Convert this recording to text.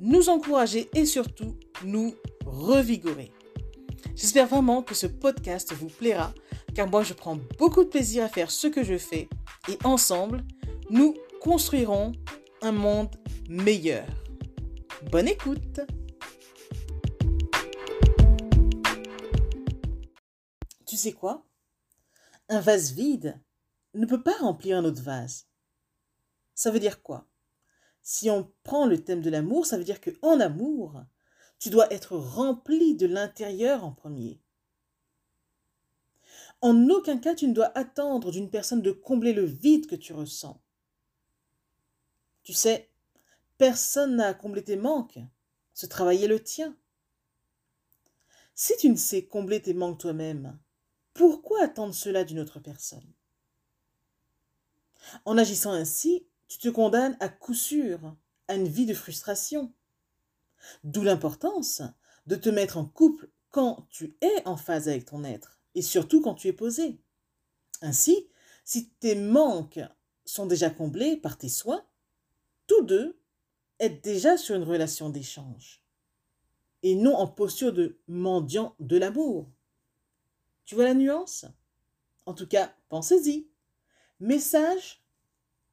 nous encourager et surtout nous revigorer. J'espère vraiment que ce podcast vous plaira car moi je prends beaucoup de plaisir à faire ce que je fais et ensemble, nous construirons un monde meilleur. Bonne écoute Tu sais quoi? Un vase vide ne peut pas remplir un autre vase. Ça veut dire quoi? Si on prend le thème de l'amour, ça veut dire que en amour, tu dois être rempli de l'intérieur en premier. En aucun cas tu ne dois attendre d'une personne de combler le vide que tu ressens. Tu sais, personne n'a à combler tes manques. Ce travail est le tien. Si tu ne sais combler tes manques toi-même, pourquoi attendre cela d'une autre personne? En agissant ainsi, tu te condamnes à coup sûr à une vie de frustration. D'où l'importance de te mettre en couple quand tu es en phase avec ton être et surtout quand tu es posé. Ainsi, si tes manques sont déjà comblés par tes soins, tous deux êtes déjà sur une relation d'échange et non en posture de mendiant de l'amour. Tu vois la nuance? En tout cas, pensez-y. Message